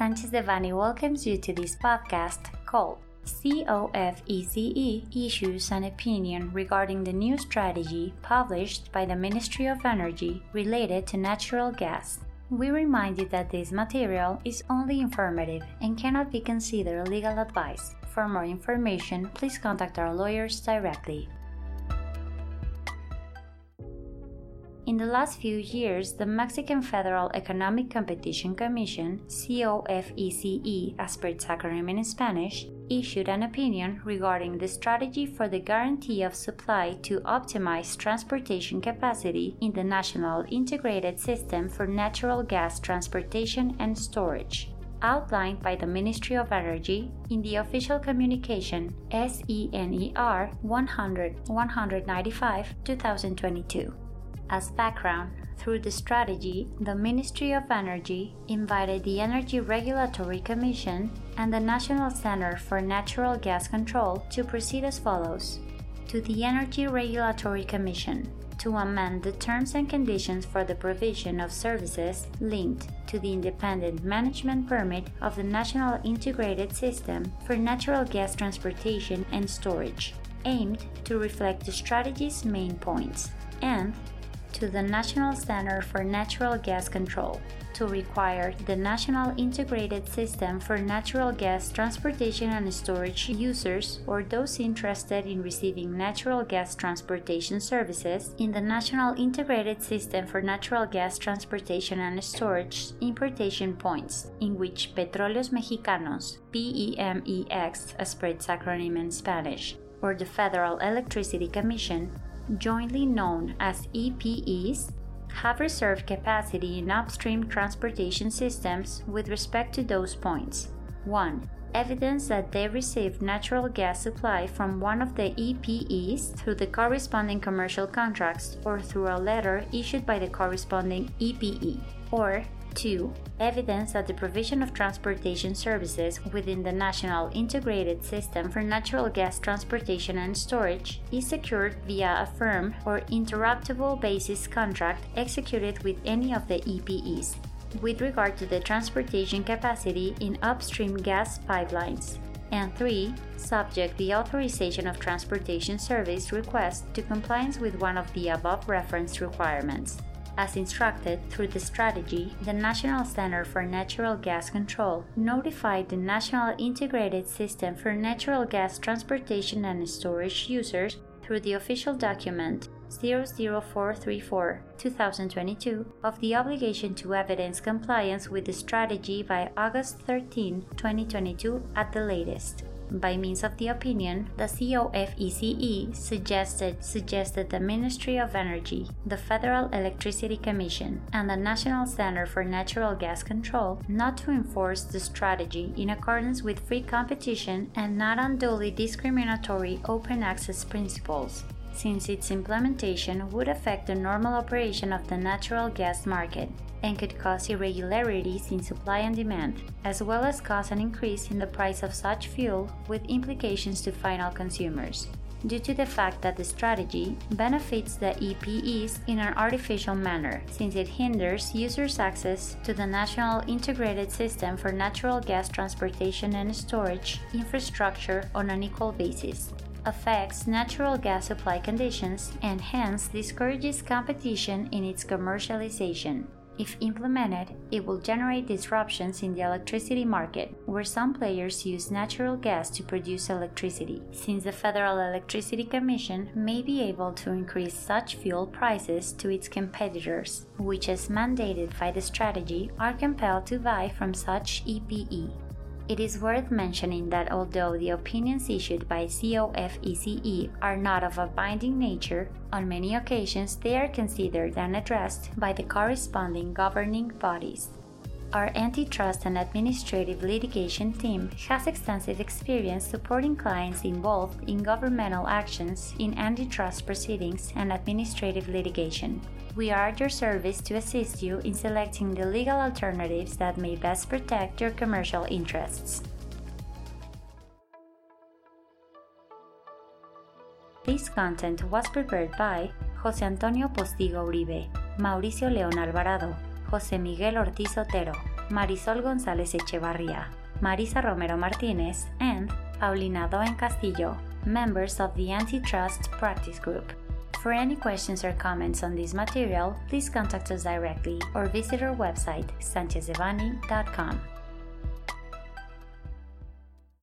Sanchez Devanny welcomes you to this podcast called COFECE issues an opinion regarding the new strategy published by the Ministry of Energy related to natural gas. We remind you that this material is only informative and cannot be considered legal advice. For more information, please contact our lawyers directly. In the last few years, the Mexican Federal Economic Competition Commission, COFECE as per its acronym in Spanish, issued an opinion regarding the strategy for the guarantee of supply to optimize transportation capacity in the National Integrated System for Natural Gas Transportation and Storage outlined by the Ministry of Energy in the official communication SENER 100 195 2022. As background, through the strategy, the Ministry of Energy invited the Energy Regulatory Commission and the National Center for Natural Gas Control to proceed as follows. To the Energy Regulatory Commission, to amend the terms and conditions for the provision of services linked to the independent management permit of the National Integrated System for Natural Gas Transportation and Storage, aimed to reflect the strategy's main points, and to the National Center for Natural Gas Control to require the National Integrated System for Natural Gas Transportation and Storage users or those interested in receiving natural gas transportation services in the National Integrated System for Natural Gas Transportation and Storage importation points, in which Petróleos Mexicanos, PEMEX, a spread acronym in Spanish, or the Federal Electricity Commission jointly known as EPEs, have reserved capacity in upstream transportation systems with respect to those points. 1. Evidence that they received natural gas supply from one of the EPEs through the corresponding commercial contracts or through a letter issued by the corresponding EPE. Or 2. Evidence that the provision of transportation services within the National Integrated System for Natural Gas Transportation and Storage is secured via a firm or interruptible basis contract executed with any of the EPEs with regard to the transportation capacity in upstream gas pipelines. And 3. Subject the authorization of transportation service request to compliance with one of the above referenced requirements. As instructed through the strategy, the National Center for Natural Gas Control notified the National Integrated System for Natural Gas Transportation and Storage users through the official document 00434 2022 of the obligation to evidence compliance with the strategy by August 13, 2022 at the latest by means of the opinion, the COFECE suggested suggested the Ministry of Energy, the Federal Electricity Commission, and the National Center for Natural Gas Control not to enforce the strategy in accordance with free competition and not unduly discriminatory open access principles since its implementation would affect the normal operation of the natural gas market and could cause irregularities in supply and demand, as well as cause an increase in the price of such fuel with implications to final consumers. Due to the fact that the strategy benefits the EPEs in an artificial manner, since it hinders users' access to the National Integrated System for Natural Gas Transportation and Storage infrastructure on an equal basis affects natural gas supply conditions and hence discourages competition in its commercialization. If implemented, it will generate disruptions in the electricity market, where some players use natural gas to produce electricity, since the Federal Electricity Commission may be able to increase such fuel prices to its competitors, which, as mandated by the strategy, are compelled to buy from such EPE. It is worth mentioning that although the opinions issued by COFECE are not of a binding nature, on many occasions they are considered and addressed by the corresponding governing bodies. Our antitrust and administrative litigation team has extensive experience supporting clients involved in governmental actions in antitrust proceedings and administrative litigation. We are at your service to assist you in selecting the legal alternatives that may best protect your commercial interests. This content was prepared by José Antonio Postigo Uribe, Mauricio León Alvarado, José Miguel Ortiz Otero, Marisol González Echevarria, Marisa Romero Martinez, and Paulina Doen Castillo, members of the Antitrust Practice Group. For any questions or comments on this material, please contact us directly or visit our website, sanchezdevanny.com.